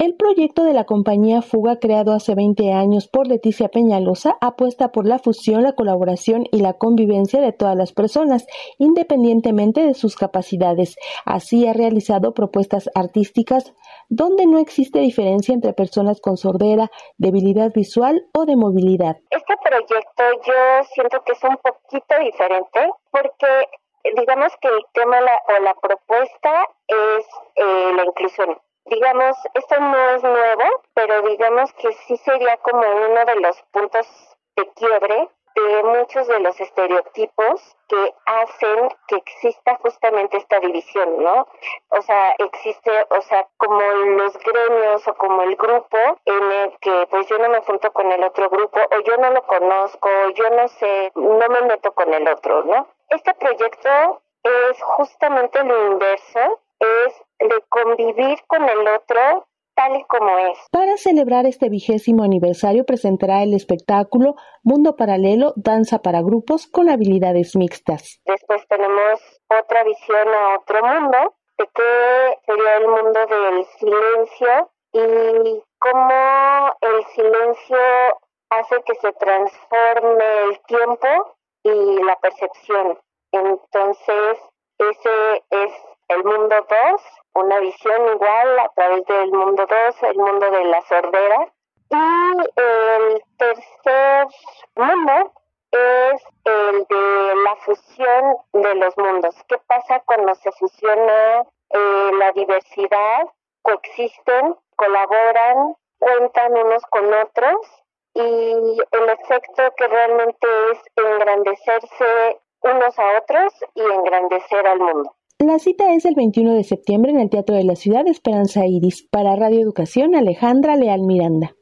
El proyecto de la compañía Fuga, creado hace 20 años por Leticia Peñalosa, apuesta por la fusión, la colaboración y la convivencia de todas las personas, independientemente de sus capacidades. Así ha realizado propuestas artísticas donde no existe diferencia entre personas con sordera, debilidad visual o de movilidad. Este proyecto yo siento que es un poquito diferente porque digamos que el tema o la propuesta es eh, la inclusión digamos, esto no es nuevo, pero digamos que sí sería como uno de los puntos de quiebre de muchos de los estereotipos que hacen que exista justamente esta división, ¿no? O sea, existe, o sea, como los gremios o como el grupo en el que pues yo no me junto con el otro grupo o yo no lo conozco, o yo no sé, no me meto con el otro, ¿no? Este proyecto es justamente lo inverso, convivir con el otro tal y como es. Para celebrar este vigésimo aniversario presentará el espectáculo Mundo Paralelo, Danza para Grupos con habilidades mixtas. Después tenemos otra visión a otro mundo, de que sería el mundo del silencio y cómo el silencio hace que se transforme el tiempo y la percepción. Entonces, ese es el mundo 2, una visión igual a través del mundo 2, el mundo de la sordera. Y el tercer mundo es el de la fusión de los mundos. ¿Qué pasa cuando se fusiona eh, la diversidad? Coexisten, colaboran, cuentan unos con otros y el efecto que realmente es engrandecerse unos a otros y engrandecer al mundo. La cita es el 21 de septiembre en el Teatro de la Ciudad Esperanza Iris. Para Radio Educación, Alejandra Leal Miranda.